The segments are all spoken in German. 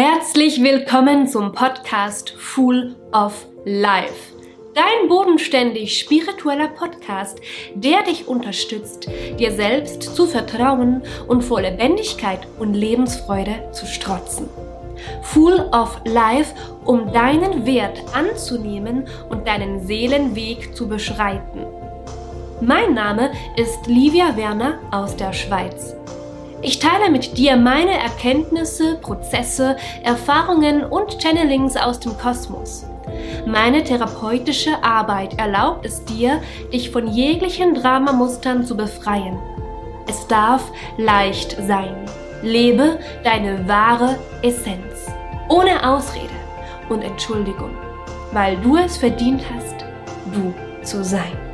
Herzlich willkommen zum Podcast Full of Life. Dein bodenständig spiritueller Podcast, der dich unterstützt, dir selbst zu vertrauen und vor Lebendigkeit und Lebensfreude zu strotzen. Full of Life, um deinen Wert anzunehmen und deinen Seelenweg zu beschreiten. Mein Name ist Livia Werner aus der Schweiz. Ich teile mit dir meine Erkenntnisse, Prozesse, Erfahrungen und Channelings aus dem Kosmos. Meine therapeutische Arbeit erlaubt es dir, dich von jeglichen Dramamustern zu befreien. Es darf leicht sein. Lebe deine wahre Essenz. Ohne Ausrede und Entschuldigung, weil du es verdient hast, du zu sein.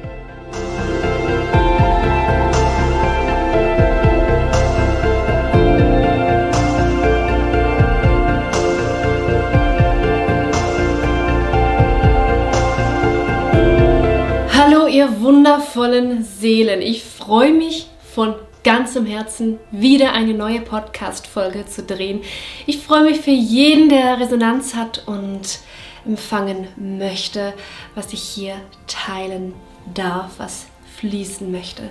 Wundervollen Seelen. Ich freue mich von ganzem Herzen wieder eine neue Podcast-Folge zu drehen. Ich freue mich für jeden, der Resonanz hat und empfangen möchte, was ich hier teilen darf, was fließen möchte.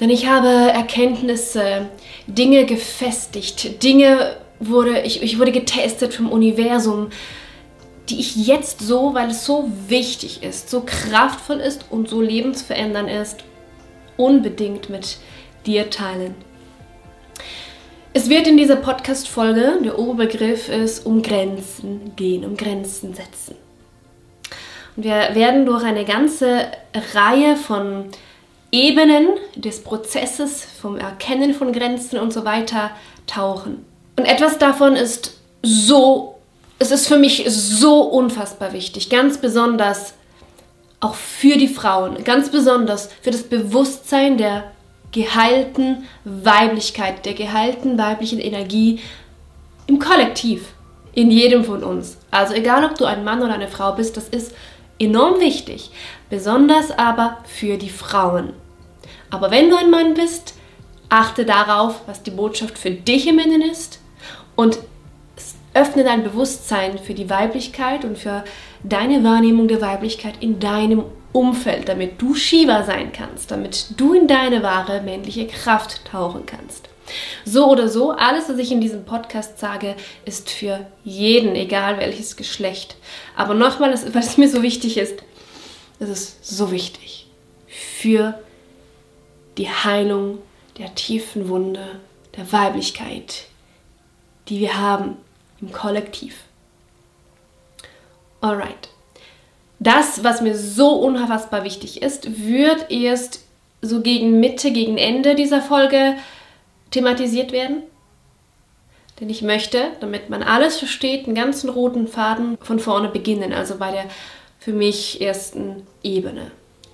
Denn ich habe Erkenntnisse, Dinge gefestigt, Dinge wurde, ich, ich wurde getestet vom Universum die ich jetzt so, weil es so wichtig ist, so kraftvoll ist und so lebensverändernd ist, unbedingt mit dir teilen. Es wird in dieser Podcast-Folge, der Oberbegriff ist, um Grenzen gehen, um Grenzen setzen. Und wir werden durch eine ganze Reihe von Ebenen des Prozesses, vom Erkennen von Grenzen und so weiter tauchen. Und etwas davon ist so es ist für mich so unfassbar wichtig, ganz besonders auch für die Frauen, ganz besonders für das Bewusstsein der geheilten Weiblichkeit, der geheilten weiblichen Energie im Kollektiv, in jedem von uns. Also egal, ob du ein Mann oder eine Frau bist, das ist enorm wichtig, besonders aber für die Frauen. Aber wenn du ein Mann bist, achte darauf, was die Botschaft für dich im Innen ist und Öffne dein Bewusstsein für die Weiblichkeit und für deine Wahrnehmung der Weiblichkeit in deinem Umfeld, damit du Shiva sein kannst, damit du in deine wahre männliche Kraft tauchen kannst. So oder so, alles, was ich in diesem Podcast sage, ist für jeden, egal welches Geschlecht. Aber nochmal, was mir so wichtig ist, es ist so wichtig für die Heilung der tiefen Wunde der Weiblichkeit, die wir haben im Kollektiv. Alright. Das, was mir so unfassbar wichtig ist, wird erst so gegen Mitte, gegen Ende dieser Folge thematisiert werden. Denn ich möchte, damit man alles versteht, einen ganzen roten Faden von vorne beginnen, also bei der für mich ersten Ebene.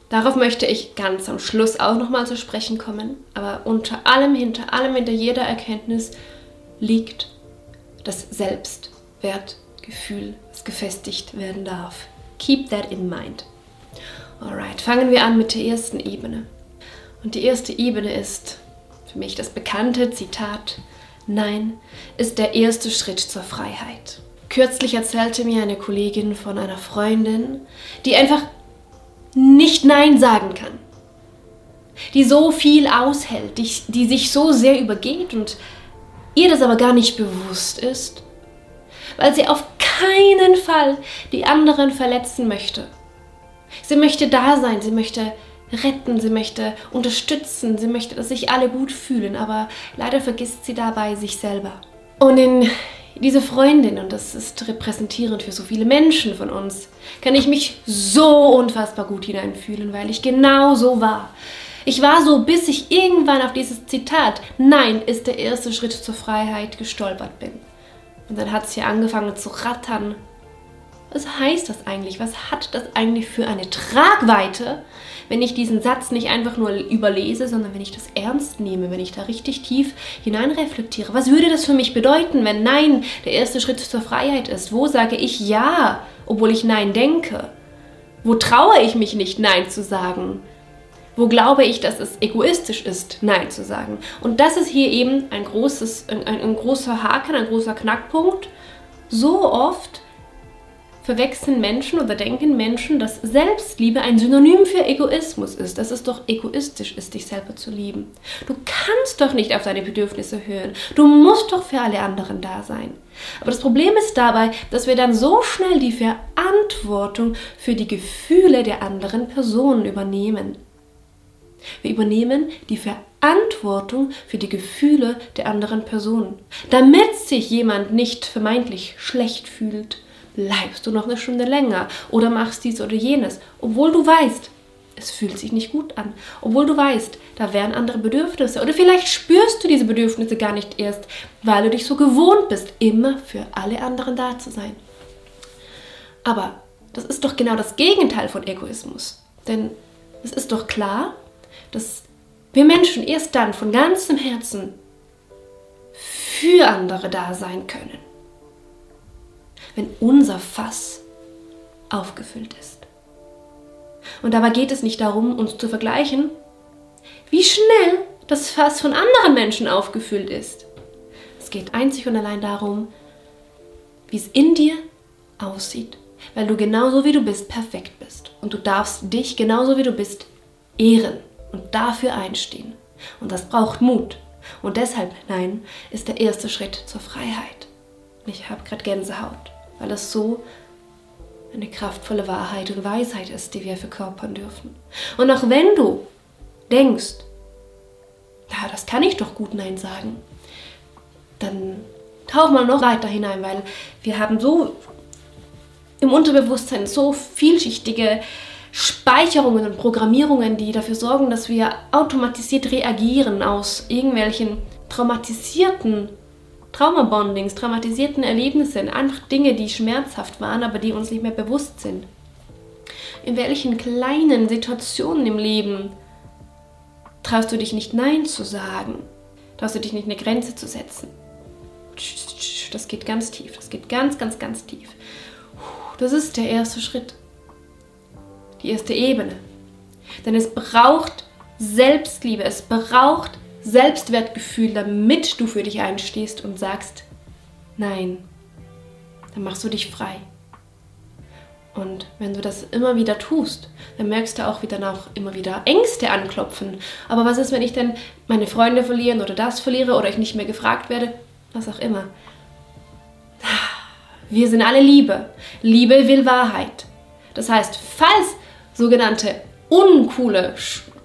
Darauf möchte ich ganz am Schluss auch nochmal zu sprechen kommen, aber unter allem, hinter allem, hinter jeder Erkenntnis liegt das Selbstwertgefühl, gefestigt werden darf. Keep that in mind. Alright, fangen wir an mit der ersten Ebene. Und die erste Ebene ist für mich das bekannte Zitat, Nein ist der erste Schritt zur Freiheit. Kürzlich erzählte mir eine Kollegin von einer Freundin, die einfach nicht Nein sagen kann. Die so viel aushält, die, die sich so sehr übergeht und ihr das aber gar nicht bewusst ist, weil sie auf keinen Fall die anderen verletzen möchte. Sie möchte da sein, sie möchte retten, sie möchte unterstützen, sie möchte, dass sich alle gut fühlen, aber leider vergisst sie dabei sich selber. Und in diese Freundin, und das ist repräsentierend für so viele Menschen von uns, kann ich mich so unfassbar gut hineinfühlen, weil ich genau so war. Ich war so, bis ich irgendwann auf dieses Zitat, nein, ist der erste Schritt zur Freiheit gestolpert bin. Und dann hat es hier angefangen zu rattern. Was heißt das eigentlich? Was hat das eigentlich für eine Tragweite, wenn ich diesen Satz nicht einfach nur überlese, sondern wenn ich das ernst nehme, wenn ich da richtig tief hineinreflektiere? Was würde das für mich bedeuten, wenn Nein der erste Schritt zur Freiheit ist? Wo sage ich Ja, obwohl ich Nein denke? Wo traue ich mich nicht, Nein zu sagen? Wo glaube ich, dass es egoistisch ist, Nein zu sagen? Und das ist hier eben ein, großes, ein, ein, ein großer Haken, ein großer Knackpunkt. So oft verwechseln Menschen oder denken Menschen, dass Selbstliebe ein Synonym für Egoismus ist, dass es doch egoistisch ist, dich selber zu lieben. Du kannst doch nicht auf deine Bedürfnisse hören. Du musst doch für alle anderen da sein. Aber das Problem ist dabei, dass wir dann so schnell die Verantwortung für die Gefühle der anderen Personen übernehmen. Wir übernehmen die Verantwortung für die Gefühle der anderen Personen, damit sich jemand nicht vermeintlich schlecht fühlt bleibst du noch eine Stunde länger oder machst dies oder jenes, obwohl du weißt, es fühlt sich nicht gut an, obwohl du weißt, da wären andere Bedürfnisse. Oder vielleicht spürst du diese Bedürfnisse gar nicht erst, weil du dich so gewohnt bist, immer für alle anderen da zu sein. Aber das ist doch genau das Gegenteil von Egoismus, denn es ist doch klar, dass wir Menschen erst dann von ganzem Herzen für andere da sein können wenn unser Fass aufgefüllt ist. Und dabei geht es nicht darum, uns zu vergleichen, wie schnell das Fass von anderen Menschen aufgefüllt ist. Es geht einzig und allein darum, wie es in dir aussieht, weil du genauso wie du bist perfekt bist. Und du darfst dich genauso wie du bist ehren und dafür einstehen. Und das braucht Mut. Und deshalb, nein, ist der erste Schritt zur Freiheit. Ich habe gerade Gänsehaut weil es so eine kraftvolle Wahrheit und Weisheit ist, die wir verkörpern dürfen. Und auch wenn du denkst, ja, das kann ich doch gut Nein sagen, dann tauch mal noch weiter hinein, weil wir haben so im Unterbewusstsein so vielschichtige Speicherungen und Programmierungen, die dafür sorgen, dass wir automatisiert reagieren aus irgendwelchen traumatisierten Traumabondings, traumatisierten Erlebnissen, einfach Dinge, die schmerzhaft waren, aber die uns nicht mehr bewusst sind. In welchen kleinen Situationen im Leben traust du dich nicht Nein zu sagen? Traust du dich nicht eine Grenze zu setzen? Das geht ganz tief, das geht ganz, ganz, ganz tief. Das ist der erste Schritt. Die erste Ebene. Denn es braucht Selbstliebe, es braucht Selbstwertgefühl, damit du für dich einstehst und sagst, nein, dann machst du dich frei. Und wenn du das immer wieder tust, dann merkst du auch, wie dann auch immer wieder Ängste anklopfen. Aber was ist, wenn ich denn meine Freunde verlieren oder das verliere oder ich nicht mehr gefragt werde? Was auch immer. Wir sind alle Liebe. Liebe will Wahrheit. Das heißt, falls sogenannte uncoole,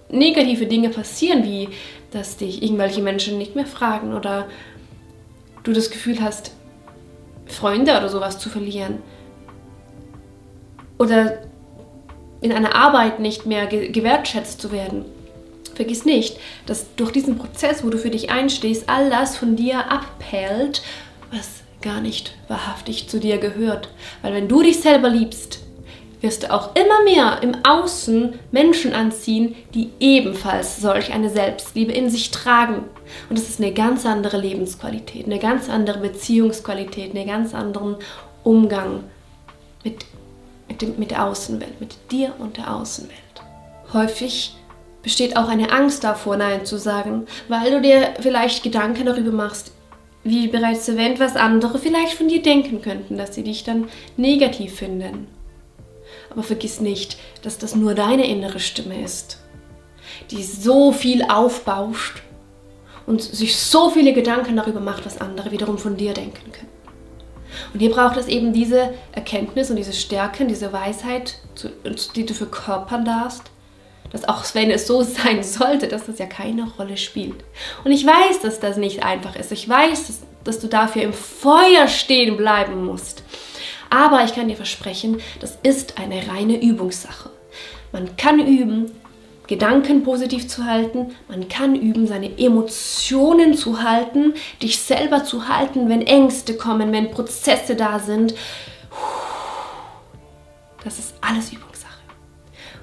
negative Dinge passieren, wie dass dich irgendwelche Menschen nicht mehr fragen oder du das Gefühl hast, Freunde oder sowas zu verlieren. Oder in einer Arbeit nicht mehr gewertschätzt zu werden. Vergiss nicht, dass durch diesen Prozess, wo du für dich einstehst, all das von dir abperlt, was gar nicht wahrhaftig zu dir gehört. Weil wenn du dich selber liebst, wirst du auch immer mehr im Außen Menschen anziehen, die ebenfalls solch eine Selbstliebe in sich tragen. Und das ist eine ganz andere Lebensqualität, eine ganz andere Beziehungsqualität, einen ganz anderen Umgang mit, mit, dem, mit der Außenwelt, mit dir und der Außenwelt. Häufig besteht auch eine Angst davor, Nein zu sagen, weil du dir vielleicht Gedanken darüber machst, wie bereits erwähnt, was andere vielleicht von dir denken könnten, dass sie dich dann negativ finden. Aber vergiss nicht, dass das nur deine innere Stimme ist, die so viel aufbauscht und sich so viele Gedanken darüber macht, was andere wiederum von dir denken können. Und hier braucht es eben diese Erkenntnis und diese Stärke, diese Weisheit, die du verkörpern darfst, dass auch wenn es so sein sollte, dass das ja keine Rolle spielt. Und ich weiß, dass das nicht einfach ist. Ich weiß, dass, dass du dafür im Feuer stehen bleiben musst. Aber ich kann dir versprechen, das ist eine reine Übungssache. Man kann üben, Gedanken positiv zu halten, man kann üben, seine Emotionen zu halten, dich selber zu halten, wenn Ängste kommen, wenn Prozesse da sind. Das ist alles Übungssache.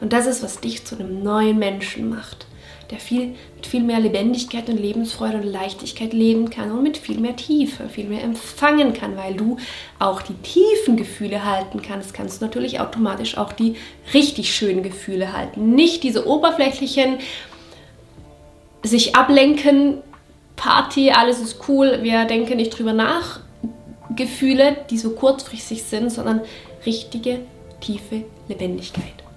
Und das ist, was dich zu einem neuen Menschen macht. Der viel, mit viel mehr Lebendigkeit und Lebensfreude und Leichtigkeit leben kann und mit viel mehr Tiefe, viel mehr empfangen kann, weil du auch die tiefen Gefühle halten kannst, kannst du natürlich automatisch auch die richtig schönen Gefühle halten. Nicht diese oberflächlichen, sich ablenken, Party, alles ist cool, wir denken nicht drüber nach, Gefühle, die so kurzfristig sind, sondern richtige, tiefe Lebendigkeit.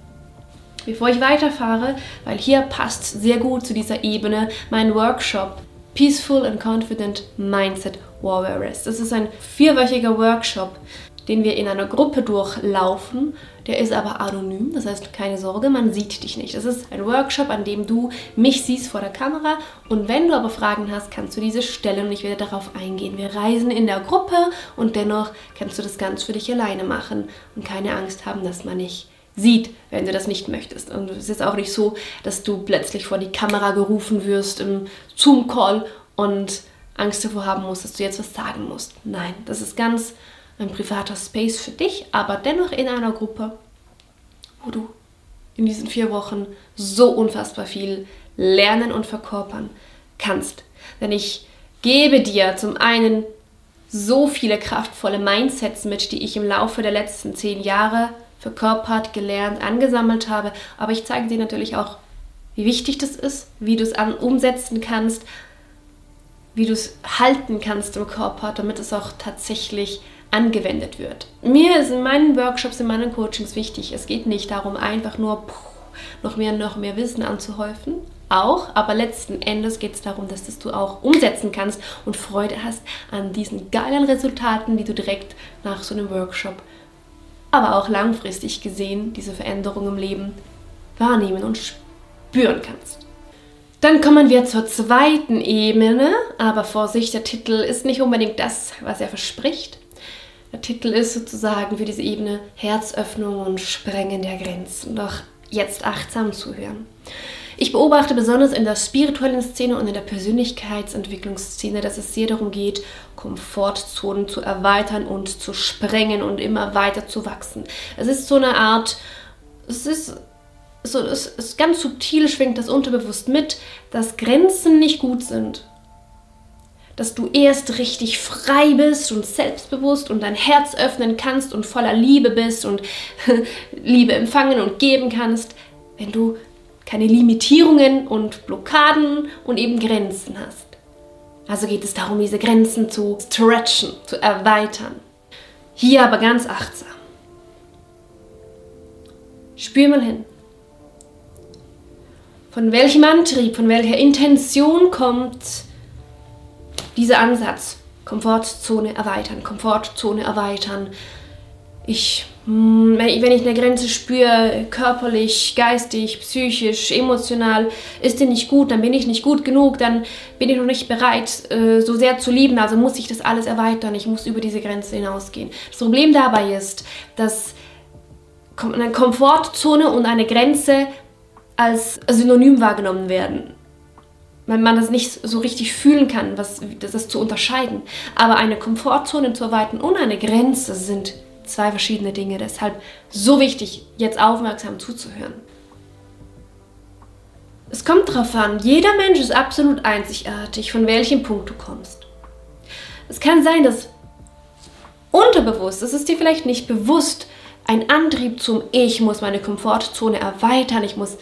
Bevor ich weiterfahre, weil hier passt sehr gut zu dieser Ebene mein Workshop Peaceful and Confident Mindset Warriors. Das ist ein vierwöchiger Workshop, den wir in einer Gruppe durchlaufen. Der ist aber anonym, das heißt keine Sorge, man sieht dich nicht. Es ist ein Workshop, an dem du mich siehst vor der Kamera und wenn du aber Fragen hast, kannst du diese stellen und ich werde darauf eingehen. Wir reisen in der Gruppe und dennoch kannst du das ganz für dich alleine machen und keine Angst haben, dass man nicht sieht, wenn du das nicht möchtest. Und es ist auch nicht so, dass du plötzlich vor die Kamera gerufen wirst im Zoom-Call und Angst davor haben musst, dass du jetzt was sagen musst. Nein, das ist ganz ein privater Space für dich, aber dennoch in einer Gruppe, wo du in diesen vier Wochen so unfassbar viel lernen und verkörpern kannst. Denn ich gebe dir zum einen so viele kraftvolle Mindsets mit, die ich im Laufe der letzten zehn Jahre verkörpert, gelernt, angesammelt habe. Aber ich zeige dir natürlich auch, wie wichtig das ist, wie du es umsetzen kannst, wie du es halten kannst im Körper, damit es auch tatsächlich angewendet wird. Mir ist in meinen Workshops, in meinen Coachings wichtig, es geht nicht darum, einfach nur noch mehr, noch mehr Wissen anzuhäufen. Auch, aber letzten Endes geht es darum, dass das du auch umsetzen kannst und Freude hast an diesen geilen Resultaten, die du direkt nach so einem Workshop aber auch langfristig gesehen diese Veränderung im Leben wahrnehmen und spüren kannst. Dann kommen wir zur zweiten Ebene, aber Vorsicht, der Titel ist nicht unbedingt das, was er verspricht. Der Titel ist sozusagen für diese Ebene Herzöffnung und Sprengen der Grenzen. Doch jetzt achtsam zuhören. Ich beobachte besonders in der spirituellen Szene und in der Persönlichkeitsentwicklungsszene, dass es sehr darum geht, Komfortzonen zu erweitern und zu sprengen und immer weiter zu wachsen. Es ist so eine Art, es ist so, es ist ganz subtil schwingt das unterbewusst mit, dass Grenzen nicht gut sind. Dass du erst richtig frei bist und selbstbewusst und dein Herz öffnen kannst und voller Liebe bist und Liebe empfangen und geben kannst, wenn du keine Limitierungen und Blockaden und eben Grenzen hast. Also geht es darum, diese Grenzen zu stretchen, zu erweitern. Hier aber ganz achtsam. Spür mal hin. Von welchem Antrieb, von welcher Intention kommt dieser Ansatz? Komfortzone erweitern, Komfortzone erweitern. Ich hm, wenn ich eine Grenze spüre, körperlich, geistig, psychisch, emotional, ist die nicht gut, dann bin ich nicht gut genug, dann bin ich noch nicht bereit, äh, so sehr zu lieben, also muss ich das alles erweitern, ich muss über diese Grenze hinausgehen. Das Problem dabei ist, dass eine Komfortzone und eine Grenze als Synonym wahrgenommen werden. Wenn man das nicht so richtig fühlen kann, was, das ist zu unterscheiden. Aber eine Komfortzone zu erweitern und eine Grenze sind zwei verschiedene Dinge. Deshalb so wichtig, jetzt aufmerksam zuzuhören. Es kommt darauf an, jeder Mensch ist absolut einzigartig, von welchem Punkt du kommst. Es kann sein, dass unterbewusst, das ist dir vielleicht nicht bewusst, ein Antrieb zum Ich muss meine Komfortzone erweitern, ich muss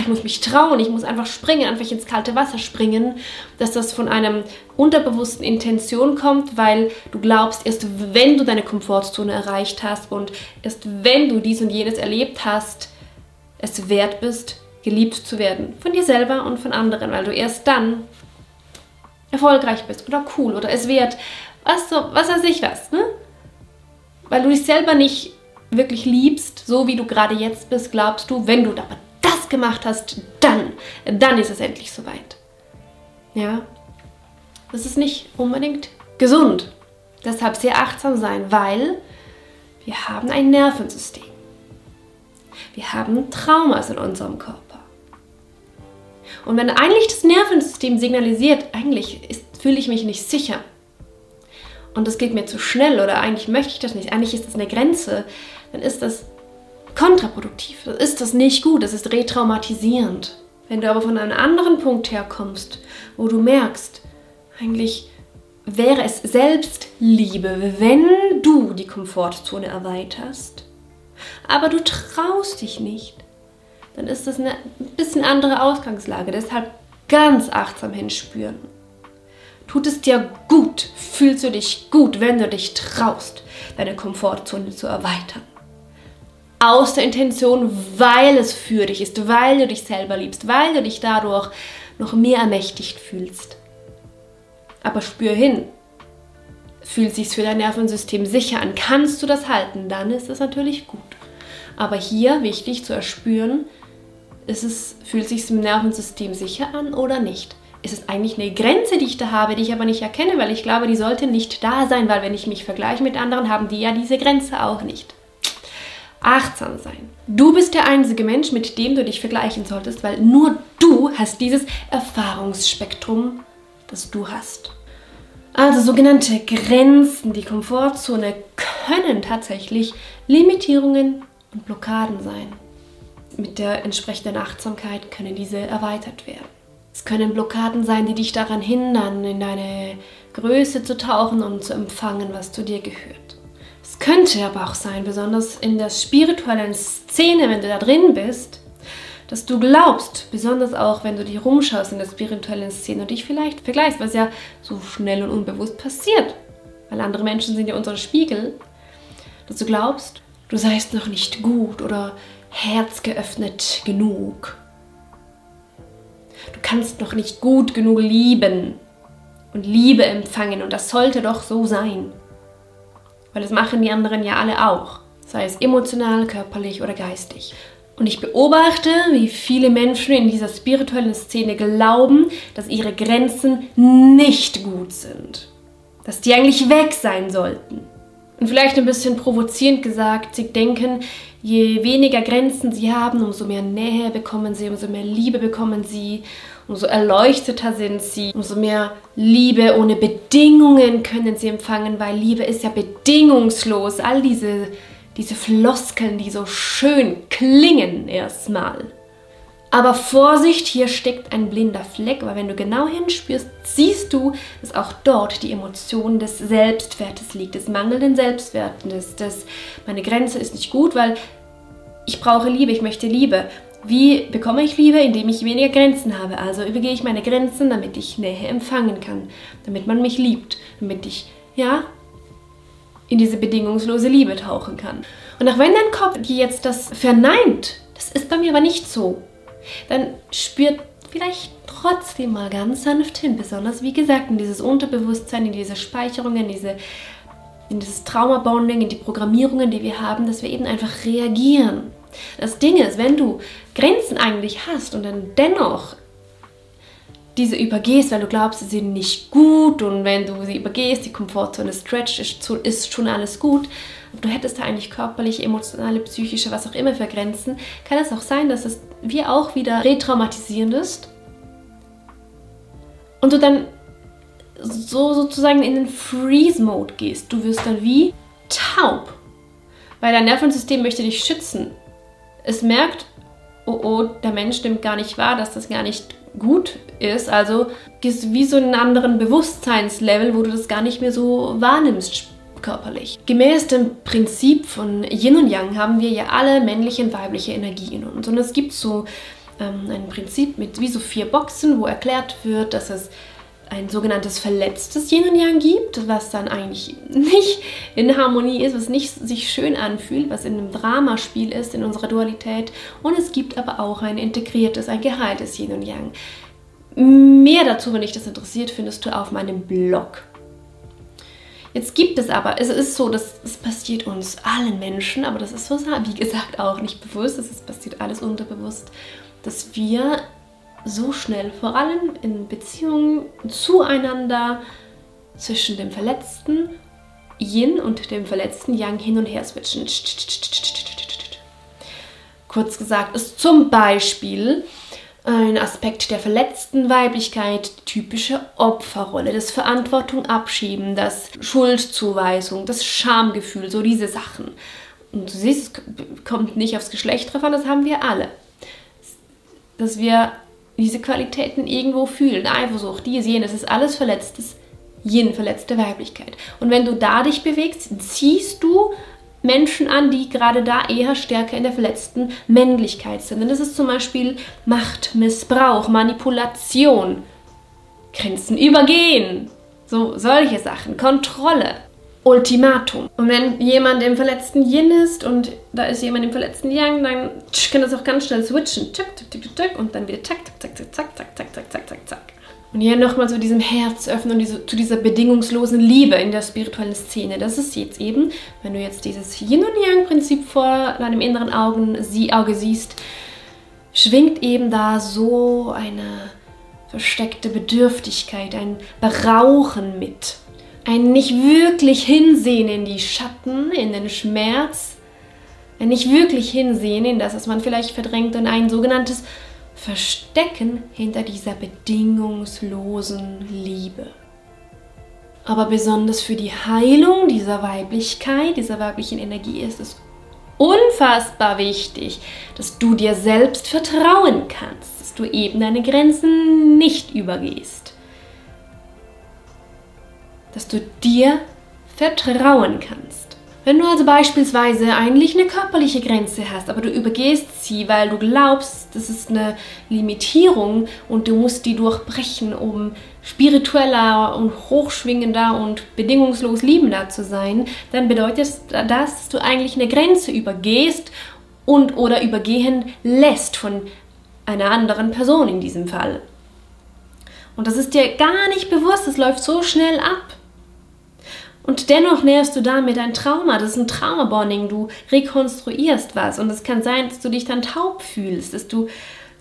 ich muss mich trauen, ich muss einfach springen, einfach ins kalte Wasser springen, dass das von einer unterbewussten Intention kommt, weil du glaubst, erst wenn du deine Komfortzone erreicht hast und erst wenn du dies und jenes erlebt hast, es wert bist, geliebt zu werden. Von dir selber und von anderen, weil du erst dann erfolgreich bist oder cool oder es wert, was, so, was weiß ich was, ne? Weil du dich selber nicht wirklich liebst, so wie du gerade jetzt bist, glaubst du, wenn du aber gemacht hast, dann, dann ist es endlich soweit. Ja, das ist nicht unbedingt gesund. Deshalb sehr achtsam sein, weil wir haben ein Nervensystem. Wir haben Traumas in unserem Körper. Und wenn eigentlich das Nervensystem signalisiert, eigentlich fühle ich mich nicht sicher und das geht mir zu schnell oder eigentlich möchte ich das nicht, eigentlich ist das eine Grenze, dann ist das kontraproduktiv. Das ist das nicht gut, das ist retraumatisierend. Wenn du aber von einem anderen Punkt herkommst, wo du merkst, eigentlich wäre es Selbstliebe, wenn du die Komfortzone erweiterst, aber du traust dich nicht, dann ist das eine bisschen andere Ausgangslage. Deshalb ganz achtsam hinspüren. Tut es dir gut, fühlst du dich gut, wenn du dich traust, deine Komfortzone zu erweitern. Aus der Intention, weil es für dich ist, weil du dich selber liebst, weil du dich dadurch noch mehr ermächtigt fühlst. Aber spür hin. Fühlt sich für dein Nervensystem sicher an? Kannst du das halten? Dann ist es natürlich gut. Aber hier wichtig zu erspüren, ist es, fühlt sich im Nervensystem sicher an oder nicht? Ist es eigentlich eine Grenze, die ich da habe, die ich aber nicht erkenne, weil ich glaube, die sollte nicht da sein, weil wenn ich mich vergleiche mit anderen, haben die ja diese Grenze auch nicht. Achtsam sein. Du bist der einzige Mensch, mit dem du dich vergleichen solltest, weil nur du hast dieses Erfahrungsspektrum, das du hast. Also sogenannte Grenzen, die Komfortzone können tatsächlich Limitierungen und Blockaden sein. Mit der entsprechenden Achtsamkeit können diese erweitert werden. Es können Blockaden sein, die dich daran hindern, in deine Größe zu tauchen und zu empfangen, was zu dir gehört. Es könnte aber auch sein, besonders in der spirituellen Szene, wenn du da drin bist, dass du glaubst, besonders auch wenn du dich rumschaust in der spirituellen Szene und dich vielleicht vergleichst, was ja so schnell und unbewusst passiert, weil andere Menschen sind ja unsere Spiegel, dass du glaubst, du seist noch nicht gut oder herzgeöffnet genug. Du kannst noch nicht gut genug lieben und Liebe empfangen und das sollte doch so sein. Weil das machen die anderen ja alle auch, sei es emotional, körperlich oder geistig. Und ich beobachte, wie viele Menschen in dieser spirituellen Szene glauben, dass ihre Grenzen nicht gut sind. Dass die eigentlich weg sein sollten. Und vielleicht ein bisschen provozierend gesagt, sie denken, je weniger Grenzen sie haben, umso mehr Nähe bekommen sie, umso mehr Liebe bekommen sie, umso erleuchteter sind sie, umso mehr Liebe ohne Bedingungen können sie empfangen, weil Liebe ist ja bedingungslos. All diese, diese Floskeln, die so schön klingen erstmal. Aber Vorsicht, hier steckt ein blinder Fleck, weil wenn du genau hinspürst, siehst du, dass auch dort die Emotion des Selbstwertes liegt, des mangelnden Selbstwertes, des, meine Grenze ist nicht gut, weil ich brauche Liebe, ich möchte Liebe. Wie bekomme ich Liebe? Indem ich weniger Grenzen habe. Also übergehe ich meine Grenzen, damit ich Nähe empfangen kann, damit man mich liebt, damit ich, ja, in diese bedingungslose Liebe tauchen kann. Und auch wenn dein Kopf jetzt das verneint, das ist bei mir aber nicht so dann spürt vielleicht trotzdem mal ganz sanft hin. Besonders, wie gesagt, in dieses Unterbewusstsein, in diese Speicherungen, in, diese, in dieses Trauma-Bonding, in die Programmierungen, die wir haben, dass wir eben einfach reagieren. Das Ding ist, wenn du Grenzen eigentlich hast und dann dennoch diese übergehst, weil du glaubst, sie sind nicht gut und wenn du sie übergehst, die Komfortzone stretch, ist, ist schon alles gut, du hättest da eigentlich körperliche, emotionale, psychische, was auch immer für Grenzen, kann es auch sein, dass es wie auch wieder retraumatisierend ist und du dann so sozusagen in den Freeze-Mode gehst. Du wirst dann wie taub, weil dein Nervensystem möchte dich schützen. Es merkt, oh oh, der Mensch nimmt gar nicht wahr, dass das gar nicht gut ist. Also du wie so in einen anderen Bewusstseinslevel, wo du das gar nicht mehr so wahrnimmst körperlich. Gemäß dem Prinzip von Yin und Yang haben wir ja alle männliche und weibliche Energie in uns. Und es gibt so ähm, ein Prinzip mit wie so vier Boxen, wo erklärt wird, dass es ein sogenanntes verletztes Yin und Yang gibt, was dann eigentlich nicht in Harmonie ist, was nicht sich schön anfühlt, was in einem Dramaspiel ist, in unserer Dualität. Und es gibt aber auch ein integriertes, ein geheiltes Yin und Yang. Mehr dazu, wenn dich das interessiert, findest du auf meinem Blog. Jetzt gibt es aber, es ist so, dass es passiert uns allen Menschen, aber das ist so, wie gesagt, auch nicht bewusst, es passiert alles unterbewusst, dass wir so schnell, vor allem in Beziehungen zueinander, zwischen dem verletzten Yin und dem verletzten Yang hin und her switchen. Kurz gesagt, ist zum Beispiel ein Aspekt der verletzten Weiblichkeit, die typische Opferrolle, das Verantwortung abschieben, das Schuldzuweisung, das Schamgefühl, so diese Sachen. Und du siehst, es kommt nicht aufs Geschlecht drauf an, das haben wir alle. Dass wir diese Qualitäten irgendwo fühlen. Eifersucht, dies, jenes, ist alles verletztes Yin, verletzte Weiblichkeit. Und wenn du da dich bewegst, ziehst du Menschen an, die gerade da eher stärker in der verletzten Männlichkeit sind. Und das ist zum Beispiel Macht, Missbrauch, Manipulation, Grenzen übergehen, so solche Sachen, Kontrolle. Ultimatum. Und wenn jemand im verletzten Yin ist und da ist jemand im verletzten Yang, dann kann das auch ganz schnell switchen. Tschak, tschak, tschak, tschak, und dann wieder zack, zack, zack, zack, zack, zack, zack, zack, zack, zack. Und hier nochmal zu diesem Herz öffnen und diese, zu dieser bedingungslosen Liebe in der spirituellen Szene. Das ist jetzt eben, wenn du jetzt dieses Yin und Yang-Prinzip vor deinem inneren Augen, sie, Auge siehst, schwingt eben da so eine versteckte Bedürftigkeit, ein Berauchen mit. Ein nicht wirklich hinsehen in die Schatten, in den Schmerz, ein nicht wirklich hinsehen in das, was man vielleicht verdrängt und ein sogenanntes verstecken hinter dieser bedingungslosen Liebe. Aber besonders für die Heilung dieser Weiblichkeit, dieser weiblichen Energie ist es unfassbar wichtig, dass du dir selbst vertrauen kannst, dass du eben deine Grenzen nicht übergehst. Dass du dir vertrauen kannst. Wenn du also beispielsweise eigentlich eine körperliche Grenze hast, aber du übergehst sie, weil du glaubst, das ist eine Limitierung und du musst die durchbrechen, um spiritueller und hochschwingender und bedingungslos liebender zu sein, dann bedeutet das, dass du eigentlich eine Grenze übergehst und oder übergehen lässt von einer anderen Person in diesem Fall. Und das ist dir gar nicht bewusst, es läuft so schnell ab. Und dennoch nährst du damit ein Trauma. Das ist ein Traumabonding. Du rekonstruierst was. Und es kann sein, dass du dich dann taub fühlst, dass du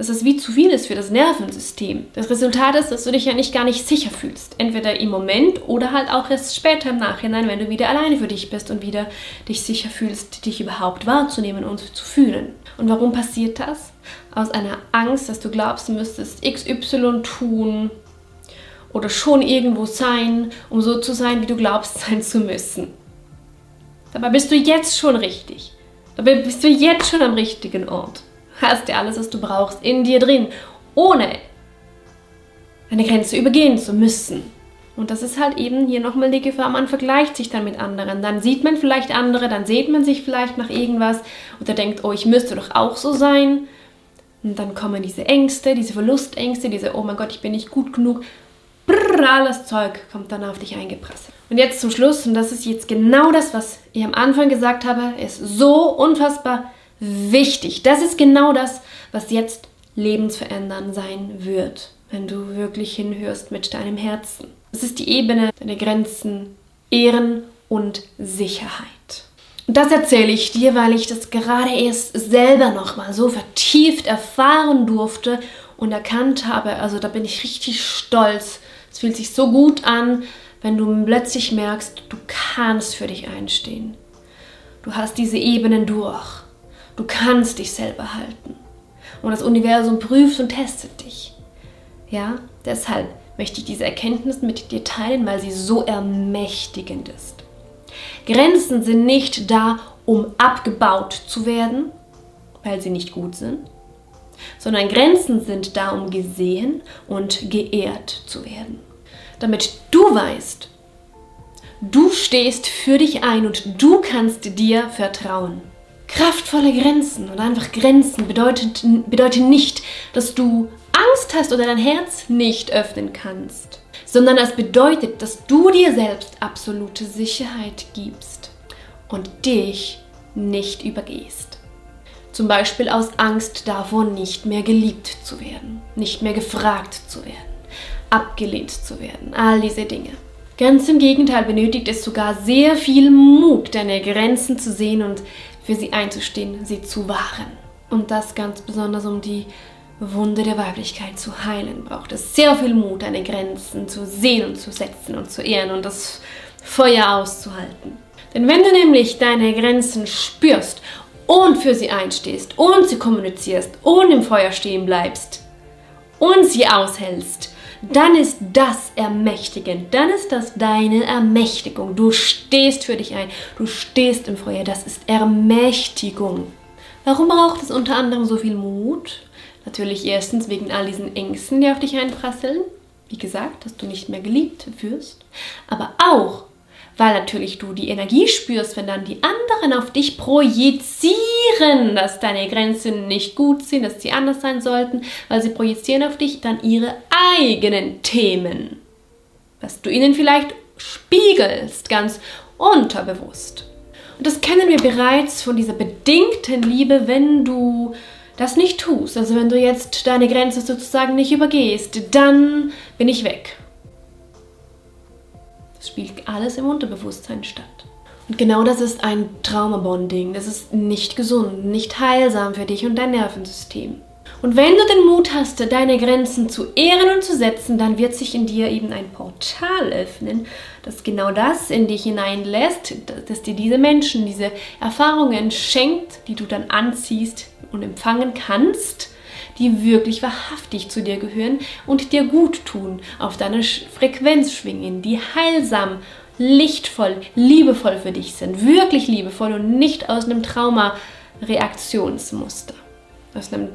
dass es wie zu viel ist für das Nervensystem. Das Resultat ist, dass du dich ja nicht gar nicht sicher fühlst. Entweder im Moment oder halt auch erst später im Nachhinein, wenn du wieder alleine für dich bist und wieder dich sicher fühlst, dich überhaupt wahrzunehmen und zu fühlen. Und warum passiert das? Aus einer Angst, dass du glaubst, du müsstest XY tun, oder schon irgendwo sein, um so zu sein, wie du glaubst sein zu müssen. Dabei bist du jetzt schon richtig. Dabei bist du jetzt schon am richtigen Ort. Hast dir alles, was du brauchst, in dir drin, ohne eine Grenze übergehen zu müssen. Und das ist halt eben hier nochmal die Gefahr, man vergleicht sich dann mit anderen. Dann sieht man vielleicht andere, dann sieht man sich vielleicht nach irgendwas oder denkt, oh, ich müsste doch auch so sein. Und dann kommen diese Ängste, diese Verlustängste, diese, oh mein Gott, ich bin nicht gut genug brrr, alles Zeug kommt dann auf dich eingeprasselt. Und jetzt zum Schluss, und das ist jetzt genau das, was ich am Anfang gesagt habe, ist so unfassbar wichtig. Das ist genau das, was jetzt lebensverändern sein wird, wenn du wirklich hinhörst mit deinem Herzen. Das ist die Ebene deiner Grenzen, Ehren und Sicherheit. Und das erzähle ich dir, weil ich das gerade erst selber nochmal so vertieft erfahren durfte und erkannt habe. Also da bin ich richtig stolz es fühlt sich so gut an, wenn du plötzlich merkst, du kannst für dich einstehen. Du hast diese Ebenen durch. Du kannst dich selber halten. Und das Universum prüft und testet dich. Ja, deshalb möchte ich diese Erkenntnis mit dir teilen, weil sie so ermächtigend ist. Grenzen sind nicht da, um abgebaut zu werden, weil sie nicht gut sind, sondern Grenzen sind da, um gesehen und geehrt zu werden. Damit du weißt, du stehst für dich ein und du kannst dir vertrauen. Kraftvolle Grenzen und einfach Grenzen bedeutet, bedeutet nicht, dass du Angst hast oder dein Herz nicht öffnen kannst, sondern es bedeutet, dass du dir selbst absolute Sicherheit gibst und dich nicht übergehst. Zum Beispiel aus Angst davor, nicht mehr geliebt zu werden, nicht mehr gefragt zu werden, abgelehnt zu werden, all diese Dinge. Ganz im Gegenteil benötigt es sogar sehr viel Mut, deine Grenzen zu sehen und für sie einzustehen, sie zu wahren. Und das ganz besonders, um die Wunde der Weiblichkeit zu heilen, braucht es sehr viel Mut, deine Grenzen zu sehen und zu setzen und zu ehren und das Feuer auszuhalten. Denn wenn du nämlich deine Grenzen spürst und für sie einstehst und sie kommunizierst und im Feuer stehen bleibst und sie aushältst, dann ist das ermächtigend. Dann ist das deine Ermächtigung. Du stehst für dich ein. Du stehst im Feuer. Das ist Ermächtigung. Warum braucht es unter anderem so viel Mut? Natürlich erstens wegen all diesen Ängsten, die auf dich einprasseln. Wie gesagt, dass du nicht mehr geliebt wirst. Aber auch, weil natürlich du die Energie spürst, wenn dann die anderen auf dich projizieren, dass deine Grenzen nicht gut sind, dass sie anders sein sollten, weil sie projizieren auf dich dann ihre eigenen Themen. Was du ihnen vielleicht spiegelst, ganz unterbewusst. Und das kennen wir bereits von dieser bedingten Liebe, wenn du das nicht tust, also wenn du jetzt deine Grenze sozusagen nicht übergehst, dann bin ich weg. Das spielt alles im Unterbewusstsein statt. Und genau das ist ein Traumabonding. Das ist nicht gesund, nicht heilsam für dich und dein Nervensystem. Und wenn du den Mut hast, deine Grenzen zu ehren und zu setzen, dann wird sich in dir eben ein Portal öffnen, das genau das in dich hineinlässt, dass dir diese Menschen, diese Erfahrungen schenkt, die du dann anziehst und empfangen kannst, die wirklich wahrhaftig zu dir gehören und dir gut tun, auf deiner Frequenz schwingen, die heilsam, lichtvoll, liebevoll für dich sind, wirklich liebevoll und nicht aus einem Trauma-Reaktionsmuster, aus einem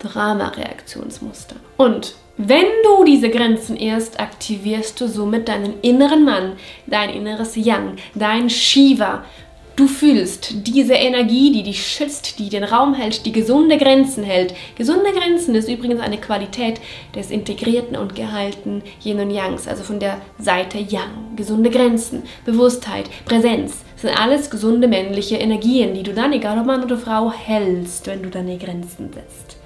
Drama-Reaktionsmuster. Und wenn du diese Grenzen erst aktivierst du somit deinen inneren Mann, dein inneres Yang, dein Shiva. Du fühlst diese Energie, die dich schützt, die den Raum hält, die gesunde Grenzen hält. Gesunde Grenzen ist übrigens eine Qualität des integrierten und geheilten Yin und Yangs, also von der Seite Yang. Gesunde Grenzen, Bewusstheit, Präsenz sind alles gesunde männliche Energien, die du dann, egal ob Mann oder Frau, hältst, wenn du deine Grenzen setzt.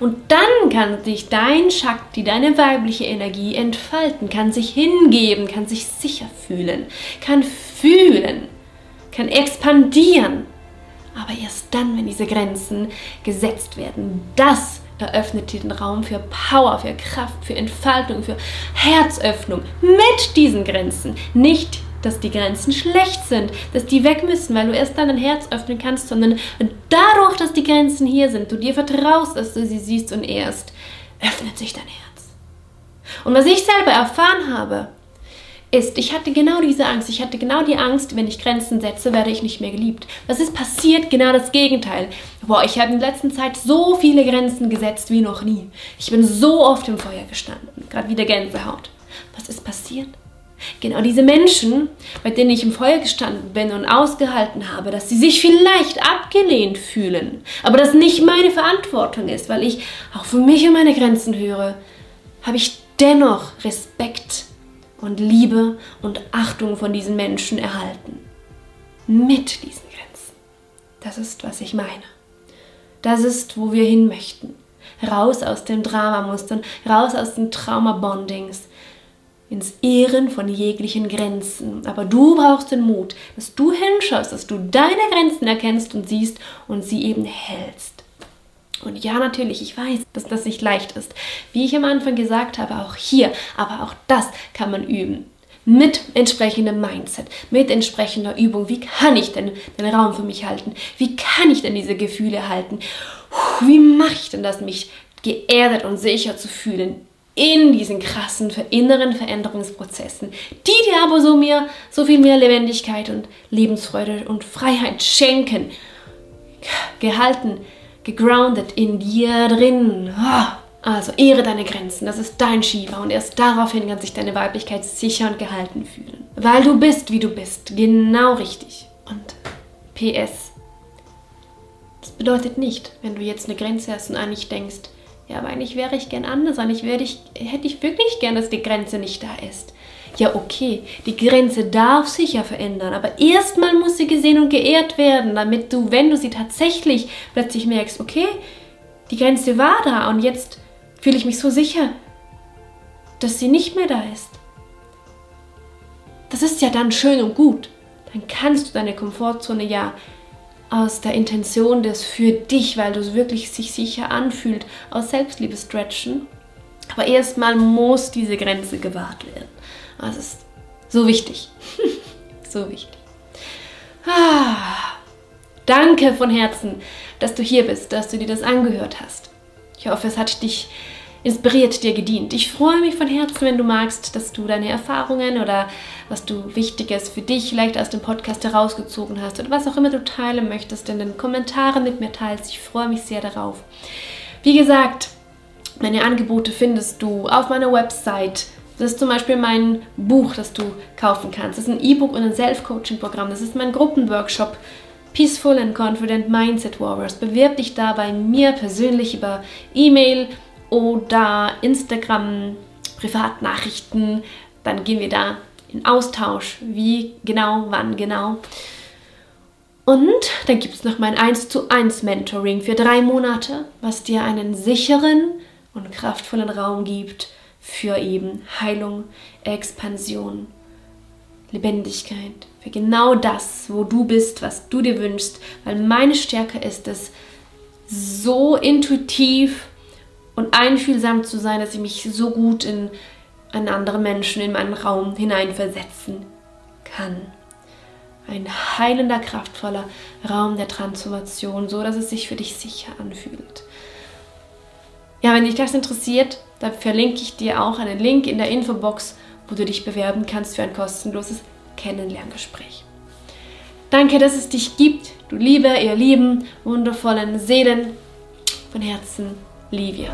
Und dann kann sich dein Shakti, deine weibliche Energie entfalten, kann sich hingeben, kann sich sicher fühlen, kann fühlen, kann expandieren. Aber erst dann, wenn diese Grenzen gesetzt werden, das eröffnet dir den Raum für Power, für Kraft, für Entfaltung, für Herzöffnung mit diesen Grenzen. Nicht dass die Grenzen schlecht sind, dass die weg müssen, weil du erst dann dein Herz öffnen kannst, sondern dadurch, dass die Grenzen hier sind, du dir vertraust, dass du sie siehst und erst öffnet sich dein Herz. Und was ich selber erfahren habe, ist, ich hatte genau diese Angst. Ich hatte genau die Angst, wenn ich Grenzen setze, werde ich nicht mehr geliebt. Was ist passiert? Genau das Gegenteil. Boah, ich habe in der letzten Zeit so viele Grenzen gesetzt wie noch nie. Ich bin so oft im Feuer gestanden. Gerade wieder Gänsehaut. Was ist passiert? Genau diese Menschen, bei denen ich im Feuer gestanden bin und ausgehalten habe, dass sie sich vielleicht abgelehnt fühlen, aber das nicht meine Verantwortung ist, weil ich auch für mich und meine Grenzen höre, habe ich dennoch Respekt und Liebe und Achtung von diesen Menschen erhalten. Mit diesen Grenzen. Das ist, was ich meine. Das ist, wo wir hin möchten. Raus aus den Dramamustern, raus aus den Traumabondings, ins Ehren von jeglichen Grenzen. Aber du brauchst den Mut, dass du hinschaust, dass du deine Grenzen erkennst und siehst und sie eben hältst. Und ja, natürlich, ich weiß, dass das nicht leicht ist. Wie ich am Anfang gesagt habe, auch hier, aber auch das kann man üben. Mit entsprechendem Mindset, mit entsprechender Übung. Wie kann ich denn den Raum für mich halten? Wie kann ich denn diese Gefühle halten? Wie mache ich denn das, mich geerdet und sicher zu fühlen? in diesen krassen inneren Veränderungsprozessen, die dir aber so, mehr, so viel mehr Lebendigkeit und Lebensfreude und Freiheit schenken. Gehalten, gegroundet in dir drin. Also ehre deine Grenzen, das ist dein Shiva und erst daraufhin kann sich deine Weiblichkeit sicher und gehalten fühlen. Weil du bist, wie du bist, genau richtig. Und PS, das bedeutet nicht, wenn du jetzt eine Grenze hast und eigentlich denkst, ja, aber eigentlich wäre ich gern anders. Eigentlich ich, hätte ich wirklich gern, dass die Grenze nicht da ist. Ja, okay, die Grenze darf sich ja verändern, aber erstmal muss sie gesehen und geehrt werden, damit du, wenn du sie tatsächlich plötzlich merkst, okay, die Grenze war da und jetzt fühle ich mich so sicher, dass sie nicht mehr da ist. Das ist ja dann schön und gut. Dann kannst du deine Komfortzone ja aus der Intention des für dich, weil du es wirklich sich sicher anfühlt, aus Selbstliebe stretchen. Aber erstmal muss diese Grenze gewahrt werden. Das ist so wichtig. so wichtig. Ah, danke von Herzen, dass du hier bist, dass du dir das angehört hast. Ich hoffe, es hat dich inspiriert dir gedient. Ich freue mich von Herzen, wenn du magst, dass du deine Erfahrungen oder was du Wichtiges für dich vielleicht aus dem Podcast herausgezogen hast oder was auch immer du teilen möchtest, in den Kommentaren mit mir teilst. Ich freue mich sehr darauf. Wie gesagt, meine Angebote findest du auf meiner Website. Das ist zum Beispiel mein Buch, das du kaufen kannst. Das ist ein E-Book und ein Self-Coaching-Programm. Das ist mein Gruppenworkshop Peaceful and Confident Mindset Warriors. Bewirb dich da bei mir persönlich über E-Mail oder Instagram, Privatnachrichten. Dann gehen wir da in Austausch. Wie genau, wann genau. Und dann gibt es noch mein 1 zu 1 Mentoring für drei Monate, was dir einen sicheren und kraftvollen Raum gibt für eben Heilung, Expansion, Lebendigkeit, für genau das, wo du bist, was du dir wünschst, weil meine Stärke ist es, so intuitiv und einfühlsam zu sein, dass ich mich so gut in einen anderen Menschen, in meinen Raum hineinversetzen kann. Ein heilender, kraftvoller Raum der Transformation, so dass es sich für dich sicher anfühlt. Ja, wenn dich das interessiert, dann verlinke ich dir auch einen Link in der Infobox, wo du dich bewerben kannst für ein kostenloses Kennenlerngespräch. Danke, dass es dich gibt, du liebe, ihr lieben, wundervollen Seelen. Von Herzen, Livia.